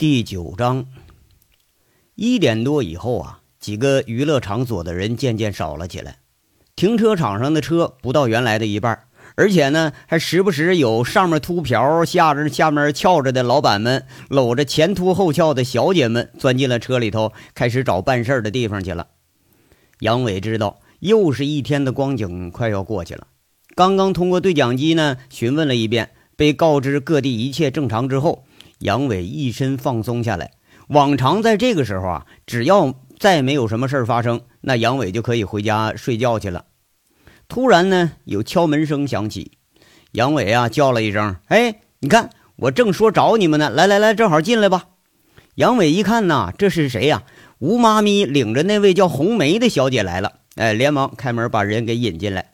第九章，一点多以后啊，几个娱乐场所的人渐渐少了起来，停车场上的车不到原来的一半，而且呢，还时不时有上面秃瓢、下着下面翘着的老板们，搂着前凸后翘的小姐们钻进了车里头，开始找办事的地方去了。杨伟知道，又是一天的光景快要过去了。刚刚通过对讲机呢询问了一遍，被告知各地一切正常之后。杨伟一身放松下来。往常在这个时候啊，只要再没有什么事儿发生，那杨伟就可以回家睡觉去了。突然呢，有敲门声响起，杨伟啊叫了一声：“哎，你看，我正说找你们呢，来来来，正好进来吧。”杨伟一看呐，这是谁呀？吴妈咪领着那位叫红梅的小姐来了。哎，连忙开门把人给引进来。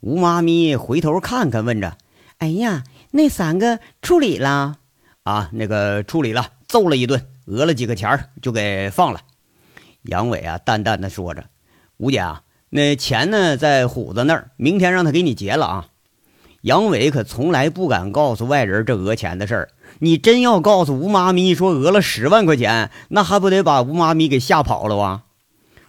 吴妈咪回头看看，问着：“哎呀，那三个处理了？”啊，那个处理了，揍了一顿，讹了几个钱儿，就给放了。杨伟啊，淡淡的说着：“吴姐啊，那钱呢，在虎子那儿，明天让他给你结了啊。”杨伟可从来不敢告诉外人这讹钱的事儿。你真要告诉吴妈咪说讹了十万块钱，那还不得把吴妈咪给吓跑了啊？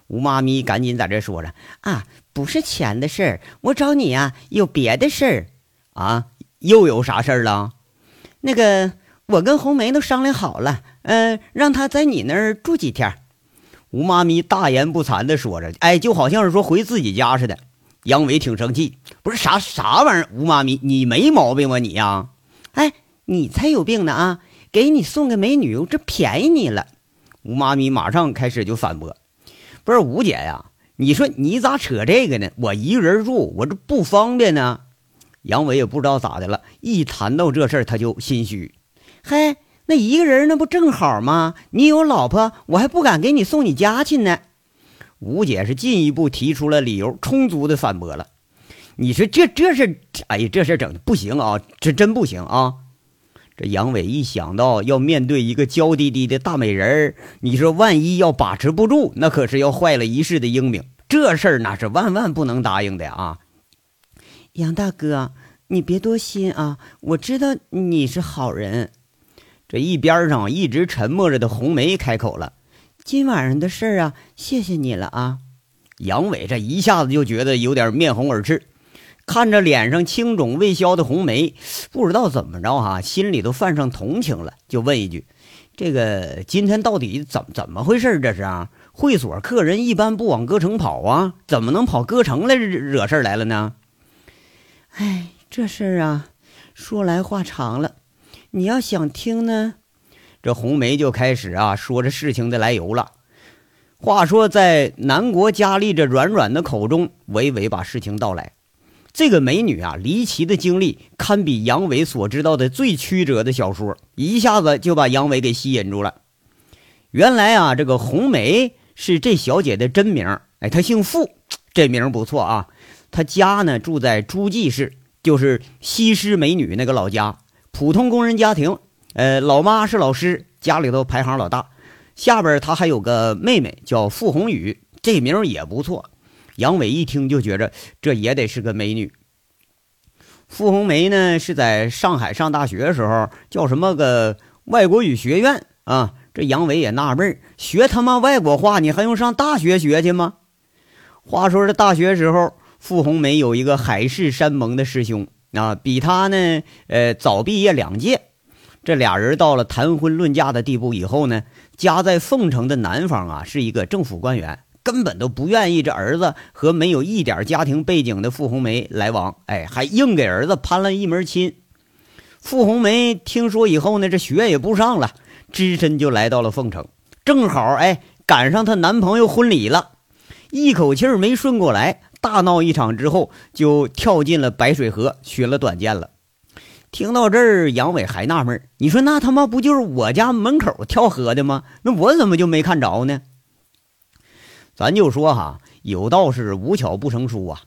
吴妈咪赶紧在这说着：“啊，不是钱的事儿，我找你啊，有别的事儿啊，又有啥事儿了？那个。”我跟红梅都商量好了，嗯，让她在你那儿住几天。吴妈咪大言不惭地说着，哎，就好像是说回自己家似的。杨伟挺生气，不是啥啥玩意儿，吴妈咪，你没毛病吧你呀？哎，你才有病呢啊！给你送个美女，这便宜你了。吴妈咪马上开始就反驳，不是吴姐呀，你说你咋扯这个呢？我一个人住，我这不方便呢。杨伟也不知道咋的了，一谈到这事儿他就心虚。嘿，那一个人那不正好吗？你有老婆，我还不敢给你送你家去呢。吴姐是进一步提出了理由，充足的反驳了。你说这这事，哎呀，这事整的不行啊，这真不行啊！这杨伟一想到要面对一个娇滴滴的大美人儿，你说万一要把持不住，那可是要坏了一世的英名。这事儿那是万万不能答应的啊！杨大哥，你别多心啊，我知道你是好人。这一边上一直沉默着的红梅开口了：“今晚上的事儿啊，谢谢你了啊。”杨伟这一下子就觉得有点面红耳赤，看着脸上青肿未消的红梅，不知道怎么着哈，心里都泛上同情了，就问一句：“这个今天到底怎怎么回事？这是啊？会所客人一般不往歌城跑啊，怎么能跑歌城来惹事来了呢？”哎，这事儿啊，说来话长了。你要想听呢，这红梅就开始啊说这事情的来由了。话说，在南国佳丽这软软的口中，娓娓把事情道来。这个美女啊，离奇的经历堪比杨伟所知道的最曲折的小说，一下子就把杨伟给吸引住了。原来啊，这个红梅是这小姐的真名，哎，她姓傅，这名不错啊。她家呢住在诸暨市，就是西施美女那个老家。普通工人家庭，呃，老妈是老师，家里头排行老大。下边他还有个妹妹叫傅红雨，这名也不错。杨伟一听就觉着这也得是个美女。傅红梅呢是在上海上大学的时候，叫什么个外国语学院啊？这杨伟也纳闷学他妈外国话，你还用上大学学去吗？话说这大学时候，傅红梅有一个海誓山盟的师兄。啊，比他呢，呃，早毕业两届。这俩人到了谈婚论嫁的地步以后呢，家在凤城的男方啊，是一个政府官员，根本都不愿意这儿子和没有一点家庭背景的傅红梅来往。哎，还硬给儿子攀了一门亲。傅红梅听说以后呢，这学也不上了，只身就来到了凤城，正好哎赶上她男朋友婚礼了，一口气没顺过来。大闹一场之后，就跳进了白水河，学了短剑了。听到这儿，杨伟还纳闷你说那他妈不就是我家门口跳河的吗？那我怎么就没看着呢？”咱就说哈，有道是无巧不成书啊。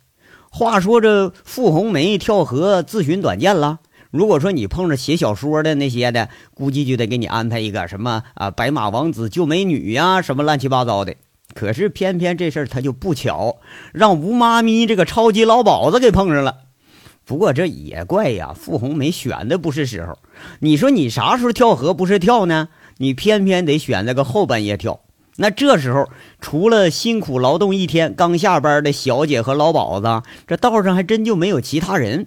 话说这傅红梅跳河自寻短见了。如果说你碰着写小说的那些的，估计就得给你安排一个什么啊，白马王子救美女呀，什么乱七八糟的。可是偏偏这事儿他就不巧，让吴妈咪这个超级老鸨子给碰上了。不过这也怪呀，傅红梅选的不是时候。你说你啥时候跳河不是跳呢？你偏偏得选那个后半夜跳。那这时候，除了辛苦劳动一天刚下班的小姐和老鸨子，这道上还真就没有其他人。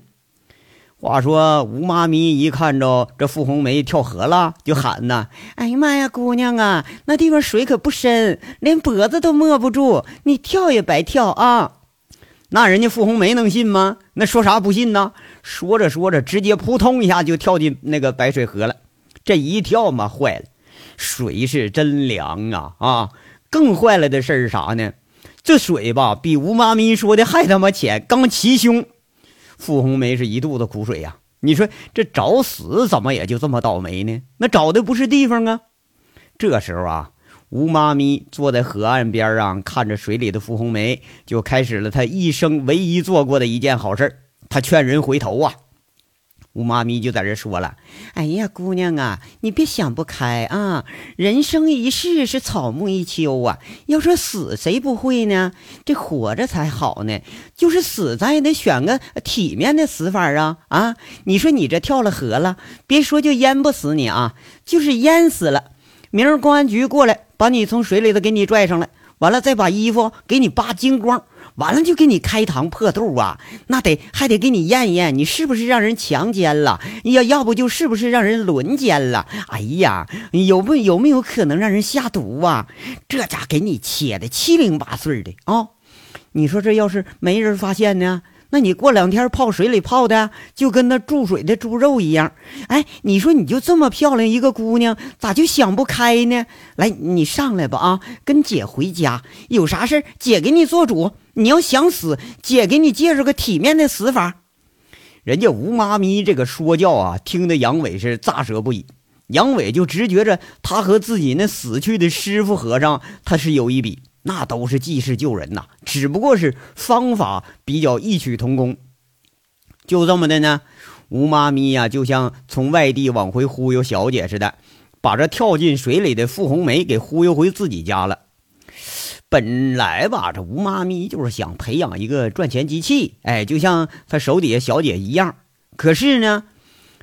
话说吴妈咪一看着这傅红梅跳河了，就喊呐：“哎呀妈呀，姑娘啊，那地方水可不深，连脖子都没不住，你跳也白跳啊！”那人家傅红梅能信吗？那说啥不信呢？说着说着，直接扑通一下就跳进那个白水河了。这一跳嘛，坏了，水是真凉啊啊！更坏了的事是啥呢？这水吧，比吴妈咪说的还他妈浅，刚齐胸。傅红梅是一肚子苦水呀！你说这找死怎么也就这么倒霉呢？那找的不是地方啊！这时候啊，吴妈咪坐在河岸边上，看着水里的傅红梅，就开始了她一生唯一做过的一件好事她劝人回头啊。吴妈咪就在这说了：“哎呀，姑娘啊，你别想不开啊！人生一世是草木一秋啊，要说死谁不会呢？这活着才好呢。就是死，咱也得选个体面的死法啊！啊，你说你这跳了河了，别说就淹不死你啊，就是淹死了，明儿公安局过来把你从水里头给你拽上来，完了再把衣服给你扒精光。”完了就给你开膛破肚啊，那得还得给你验验，你是不是让人强奸了？要要不就是不是让人轮奸了？哎呀，有不有没有可能让人下毒啊？这家给你切的七零八碎的啊！你说这要是没人发现呢？那你过两天泡水里泡的，就跟那注水的猪肉一样。哎，你说你就这么漂亮一个姑娘，咋就想不开呢？来，你上来吧啊，跟姐回家，有啥事姐给你做主。你要想死，姐给你介绍个体面的死法。人家吴妈咪这个说教啊，听得杨伟是咋舌不已。杨伟就直觉着他和自己那死去的师傅和尚，他是有一比。那都是济世救人呐，只不过是方法比较异曲同工。就这么的呢，吴妈咪呀，就像从外地往回忽悠小姐似的，把这跳进水里的傅红梅给忽悠回自己家了。本来吧，这吴妈咪就是想培养一个赚钱机器，哎，就像她手底下小姐一样。可是呢，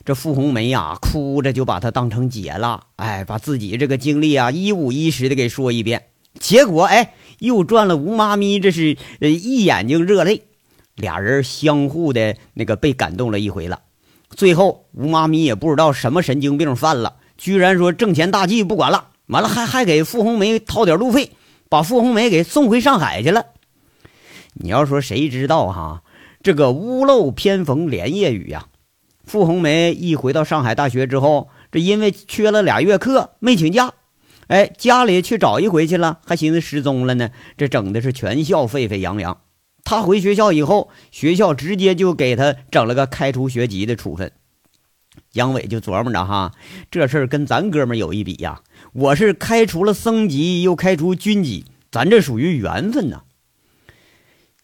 这傅红梅呀，哭着就把她当成姐了，哎，把自己这个经历啊一五一十的给说一遍。结果，哎，又赚了吴妈咪，这是呃一眼睛热泪，俩人相互的那个被感动了一回了。最后，吴妈咪也不知道什么神经病犯了，居然说挣钱大计不管了，完了还还给傅红梅掏点路费，把傅红梅给送回上海去了。你要说谁知道哈，这个屋漏偏逢连夜雨呀。傅红梅一回到上海大学之后，这因为缺了俩月课，没请假。哎，家里去找一回去了，还寻思失踪了呢。这整的是全校沸沸扬扬。他回学校以后，学校直接就给他整了个开除学籍的处分。杨伟就琢磨着哈，这事儿跟咱哥们有一比呀。我是开除了僧籍，又开除军籍，咱这属于缘分呐。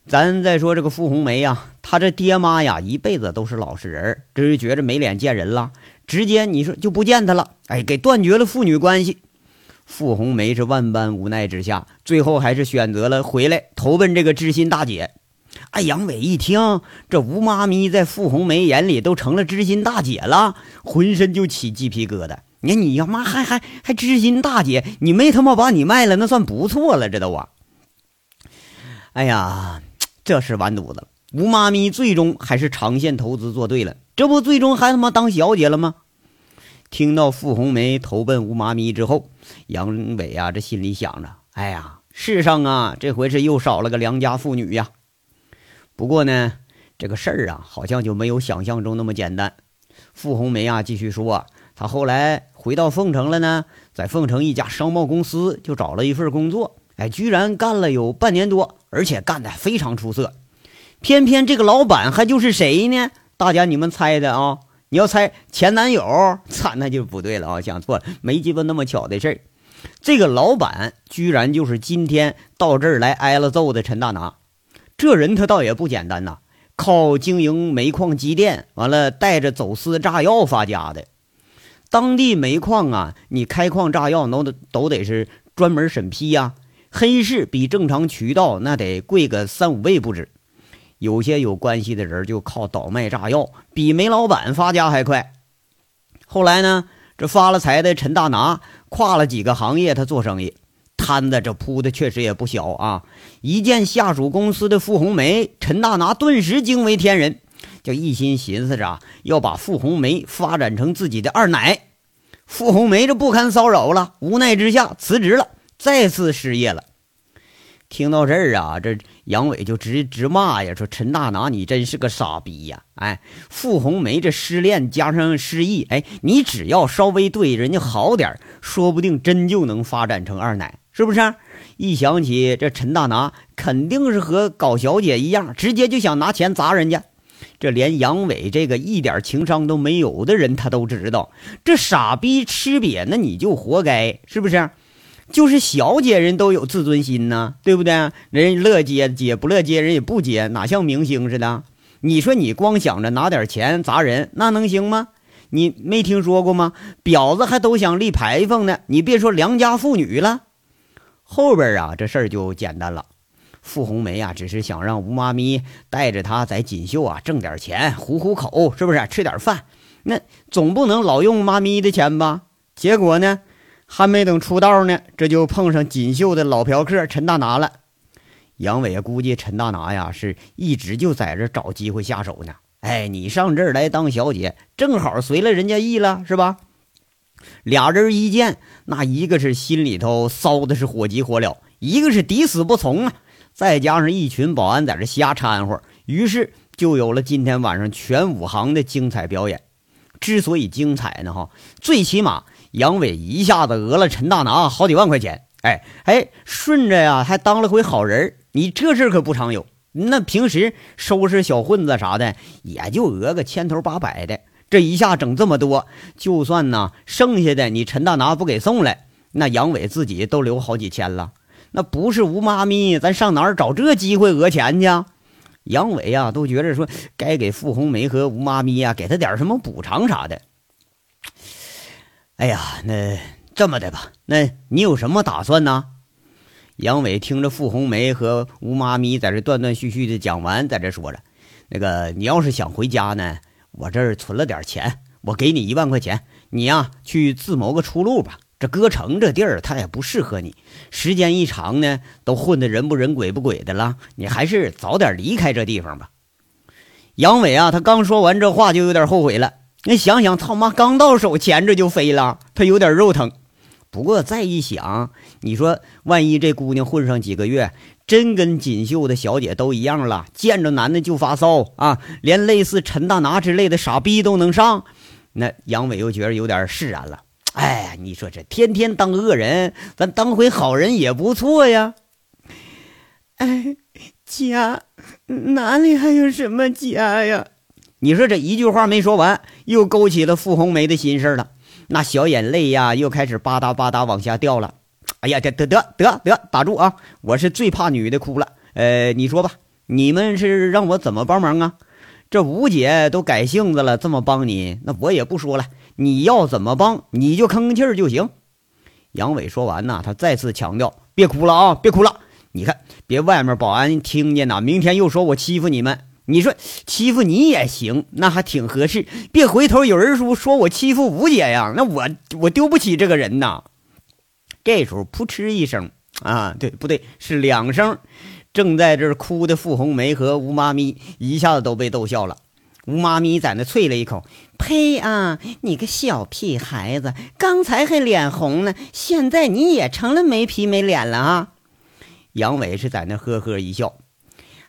咱再说这个傅红梅呀，他这爹妈呀，一辈子都是老实人，这就觉着没脸见人了，直接你说就不见他了。哎，给断绝了父女关系。傅红梅是万般无奈之下，最后还是选择了回来投奔这个知心大姐。哎，杨伟一听，这吴妈咪在傅红梅眼里都成了知心大姐了，浑身就起鸡皮疙瘩。你看，你要妈还还还知心大姐，你没他妈把你卖了，那算不错了，这都啊。哎呀，这是完犊子了！吴妈咪最终还是长线投资做对了，这不最终还他妈当小姐了吗？听到傅红梅投奔吴妈咪之后，杨伟啊，这心里想着：哎呀，世上啊，这回是又少了个良家妇女呀。不过呢，这个事儿啊，好像就没有想象中那么简单。傅红梅啊，继续说，她后来回到凤城了呢，在凤城一家商贸公司就找了一份工作，哎，居然干了有半年多，而且干得非常出色。偏偏这个老板还就是谁呢？大家你们猜的啊？你要猜前男友，操，那就不对了啊！想错了，没鸡巴那么巧的事儿。这个老板居然就是今天到这儿来挨了揍的陈大拿。这人他倒也不简单呐，靠经营煤矿机电，完了带着走私炸药发家的。当地煤矿啊，你开矿炸药都得都得是专门审批呀，黑市比正常渠道那得贵个三五倍不止。有些有关系的人就靠倒卖炸药，比煤老板发家还快。后来呢，这发了财的陈大拿跨了几个行业，他做生意摊子这铺的确实也不小啊。一见下属公司的傅红梅，陈大拿顿时惊为天人，就一心寻思着要把傅红梅发展成自己的二奶。傅红梅这不堪骚扰了，无奈之下辞职了，再次失业了。听到这儿啊，这杨伟就直直骂呀，说陈大拿你真是个傻逼呀！哎，傅红梅这失恋加上失忆，哎，你只要稍微对人家好点说不定真就能发展成二奶，是不是？一想起这陈大拿，肯定是和搞小姐一样，直接就想拿钱砸人家。这连杨伟这个一点情商都没有的人，他都知道，这傻逼吃瘪，那你就活该，是不是？就是小姐人都有自尊心呢，对不对？人乐接接，不乐接人也不接，哪像明星似的？你说你光想着拿点钱砸人，那能行吗？你没听说过吗？婊子还都想立牌坊呢，你别说良家妇女了。后边啊，这事儿就简单了。傅红梅啊，只是想让吴妈咪带着她在锦绣啊挣点钱，糊糊口，是不是？吃点饭，那总不能老用妈咪的钱吧？结果呢？还没等出道呢，这就碰上锦绣的老嫖客陈大拿了。杨伟估计陈大拿呀，是一直就在这找机会下手呢。哎，你上这儿来当小姐，正好随了人家意了，是吧？俩人一见，那一个是心里头骚的是火急火燎，一个是抵死不从啊。再加上一群保安在这瞎掺和，于是就有了今天晚上全武行的精彩表演。之所以精彩呢，哈，最起码。杨伟一下子讹了陈大拿好几万块钱，哎哎，顺着呀还当了回好人你这事可不常有。那平时收拾小混子啥的，也就讹个千头八百的，这一下整这么多，就算呢剩下的你陈大拿不给送来，那杨伟自己都留好几千了。那不是吴妈咪，咱上哪儿找这机会讹钱去？杨伟呀都觉着说该给傅红梅和吴妈咪呀给他点什么补偿啥的。哎呀，那这么的吧，那你有什么打算呢？杨伟听着傅红梅和吴妈咪在这断断续续的讲完，在这说着：“那个，你要是想回家呢，我这儿存了点钱，我给你一万块钱，你呀去自谋个出路吧。这歌城这地儿，它也不适合你，时间一长呢，都混得人不人鬼不鬼的了，你还是早点离开这地方吧。”杨伟啊，他刚说完这话，就有点后悔了。那想想，他妈刚到手，钱这就飞了，他有点肉疼。不过再一想，你说万一这姑娘混上几个月，真跟锦绣的小姐都一样了，见着男的就发骚啊，连类似陈大拿之类的傻逼都能上，那杨伟又觉得有点释然了。哎，你说这天天当恶人，咱当回好人也不错呀。哎，家哪里还有什么家呀？你说这一句话没说完，又勾起了傅红梅的心事了。那小眼泪呀，又开始吧嗒吧嗒往下掉了。哎呀，得得得得得，打住啊！我是最怕女的哭了。呃，你说吧，你们是让我怎么帮忙啊？这吴姐都改性子了，这么帮你，那我也不说了。你要怎么帮，你就吭吭气儿就行。杨伟说完呢，他再次强调：别哭了啊，别哭了！你看，别外面保安听见呐，明天又说我欺负你们。你说欺负你也行，那还挺合适。别回头有人说说我欺负吴姐呀，那我我丢不起这个人呐。这时候噗嗤一声啊，对不对？是两声。正在这哭的傅红梅和吴妈咪一下子都被逗笑了。吴妈咪在那啐了一口：“呸啊！你个小屁孩子，刚才还脸红呢，现在你也成了没皮没脸了啊！”杨伟是在那呵呵一笑。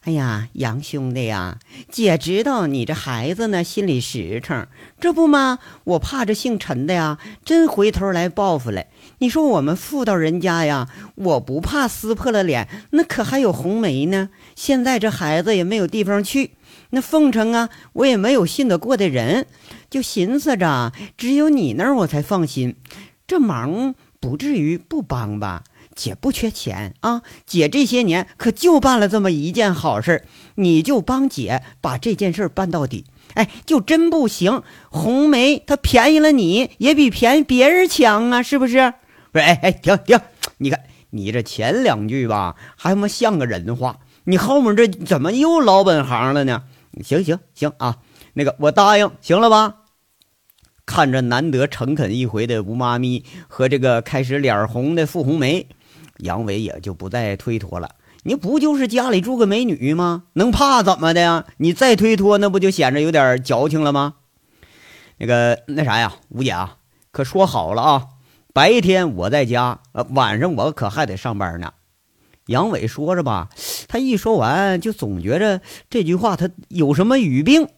哎呀，杨兄弟呀，姐知道你这孩子呢心里实诚，这不吗？我怕这姓陈的呀，真回头来报复来。你说我们妇道人家呀，我不怕撕破了脸，那可还有红梅呢。现在这孩子也没有地方去，那奉承啊，我也没有信得过的人，就寻思着只有你那儿我才放心，这忙不至于不帮吧。姐不缺钱啊，姐这些年可就办了这么一件好事你就帮姐把这件事办到底。哎，就真不行，红梅她便宜了你，也比便宜别人强啊，是不是？不是，哎哎，停停，你看你这前两句吧，还他妈像个人话，你后面这怎么又老本行了呢？行行行啊，那个我答应，行了吧？看着难得诚恳一回的吴妈咪和这个开始脸红的傅红梅，杨伟也就不再推脱了。你不就是家里住个美女吗？能怕怎么的呀？你再推脱，那不就显着有点矫情了吗？那个那啥呀，吴姐啊，可说好了啊，白天我在家，呃，晚上我可还得上班呢。杨伟说着吧，他一说完就总觉着这句话他有什么语病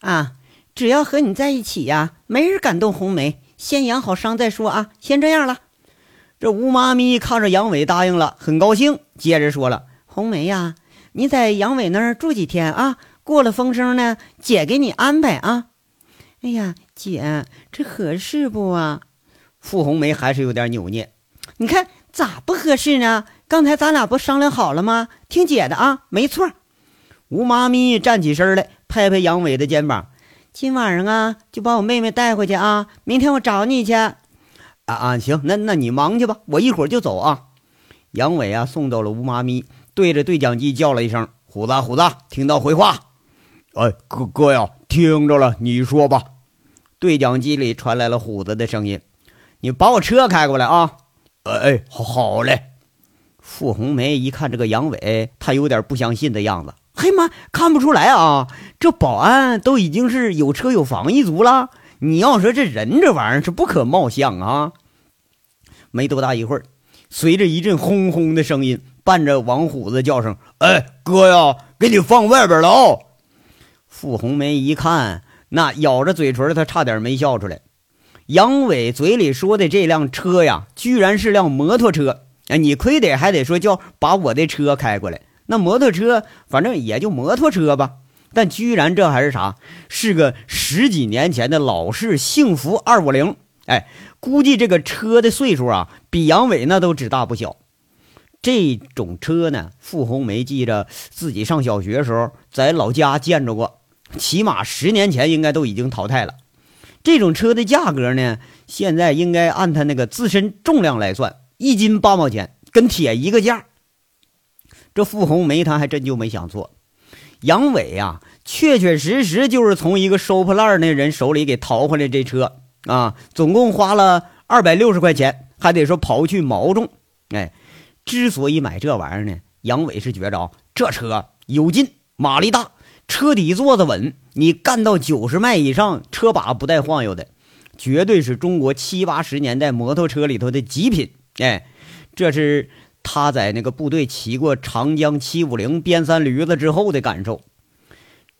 啊。只要和你在一起呀，没人敢动红梅。先养好伤再说啊，先这样了。这吴妈咪看着杨伟答应了，很高兴，接着说了：“红梅呀，你在杨伟那儿住几天啊？过了风声呢，姐给你安排啊。”哎呀，姐，这合适不啊？傅红梅还是有点扭捏。你看咋不合适呢？刚才咱俩不商量好了吗？听姐的啊，没错。吴妈咪站起身来，拍拍杨伟的肩膀。今晚上啊，就把我妹妹带回去啊！明天我找你去。啊啊，行，那那你忙去吧，我一会儿就走啊。杨伟啊，送走了吴妈咪，对着对讲机叫了一声：“虎子，虎子，听到回话？”哎，哥哥呀，听着了，你说吧。对讲机里传来了虎子的声音：“你把我车开过来啊！”哎哎，好嘞。傅红梅一看这个杨伟，他有点不相信的样子。嘿妈，看不出来啊！这保安都已经是有车有房一族了。你要说这人这玩意儿是不可貌相啊！没多大一会儿，随着一阵轰轰的声音，伴着王虎子叫声：“哎，哥呀，给你放外边了啊！”傅红梅一看，那咬着嘴唇，他差点没笑出来。杨伟嘴里说的这辆车呀，居然是辆摩托车！哎，你亏得还得说叫把我的车开过来。那摩托车，反正也就摩托车吧，但居然这还是啥？是个十几年前的老式幸福二五零。哎，估计这个车的岁数啊，比杨伟那都只大不小。这种车呢，傅红梅记着自己上小学时候在老家见着过，起码十年前应该都已经淘汰了。这种车的价格呢，现在应该按它那个自身重量来算，一斤八毛钱，跟铁一个价。这傅红梅她还真就没想错，杨伟呀，确确实实就是从一个收破烂那人手里给淘回来这车啊，总共花了二百六十块钱，还得说刨去毛重。哎，之所以买这玩意儿呢，杨伟是觉着这车有劲，马力大，车底座子稳，你干到九十迈以上，车把不带晃悠的，绝对是中国七八十年代摩托车里头的极品。哎，这是。他在那个部队骑过长江七五零边三驴子之后的感受。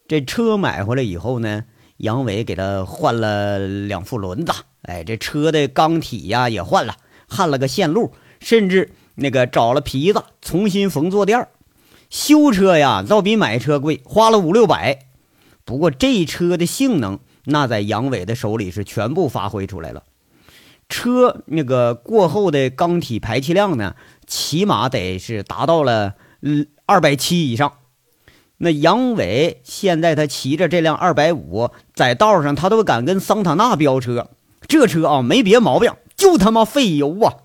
这车买回来以后呢，杨伟给他换了两副轮子，哎，这车的缸体呀也换了，焊了个线路，甚至那个找了皮子重新缝坐垫修车呀，倒比买车贵，花了五六百。不过这车的性能，那在杨伟的手里是全部发挥出来了。车那个过后的缸体排气量呢？起码得是达到了嗯二百七以上。那杨伟现在他骑着这辆二百五，在道上他都敢跟桑塔纳飙车。这车啊没别毛病，就他妈费油啊！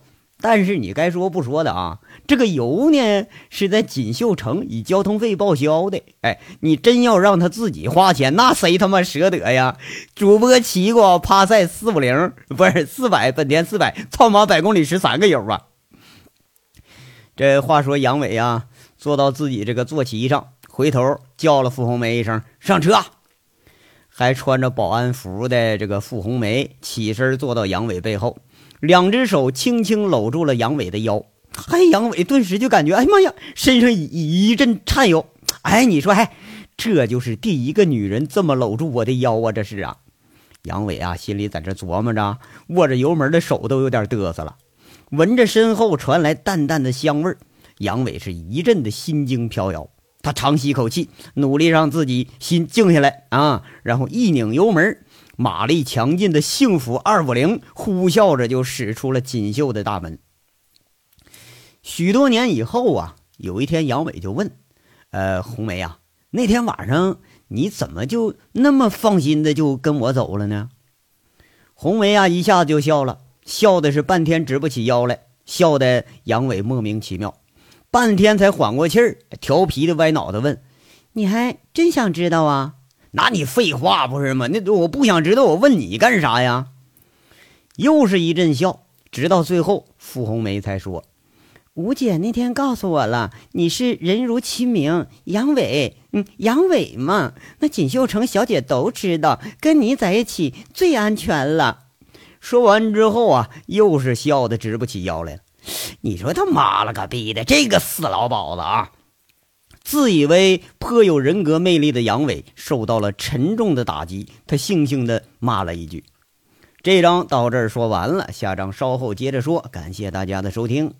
但是你该说不说的啊，这个油呢是在锦绣城以交通费报销的。哎，你真要让他自己花钱，那谁他妈舍得呀？主播骑过帕赛四五零，不是四百，本田四百，操妈百公里十三个油啊！这话说，杨伟啊，坐到自己这个坐骑上，回头叫了傅红梅一声“上车”，还穿着保安服的这个傅红梅起身坐到杨伟背后，两只手轻轻搂住了杨伟的腰。嘿，杨伟顿时就感觉，哎呀妈呀，身上一一阵颤悠。哎，你说，哎，这就是第一个女人这么搂住我的腰啊！这是啊，杨伟啊，心里在这琢磨着，握着油门的手都有点嘚瑟了。闻着身后传来淡淡的香味，杨伟是一阵的心惊飘摇。他长吸口气，努力让自己心静下来啊，然后一拧油门，马力强劲的幸福二五零呼啸着就驶出了锦绣的大门。许多年以后啊，有一天杨伟就问：“呃，红梅啊，那天晚上你怎么就那么放心的就跟我走了呢？”红梅啊，一下子就笑了。笑的是半天直不起腰来，笑的杨伟莫名其妙，半天才缓过气儿，调皮的歪脑袋问：“你还真想知道啊？拿你废话不是吗？那我不想知道，我问你干啥呀？又是一阵笑，直到最后，傅红梅才说：“吴姐那天告诉我了，你是人如其名，杨伟，嗯，杨伟嘛。那锦绣城小姐都知道，跟你在一起最安全了。”说完之后啊，又是笑得直不起腰来了。你说他妈了个逼的，这个死老鸨子啊！自以为颇有人格魅力的杨伟受到了沉重的打击，他悻悻地骂了一句：“这章到这儿说完了，下章稍后接着说。”感谢大家的收听。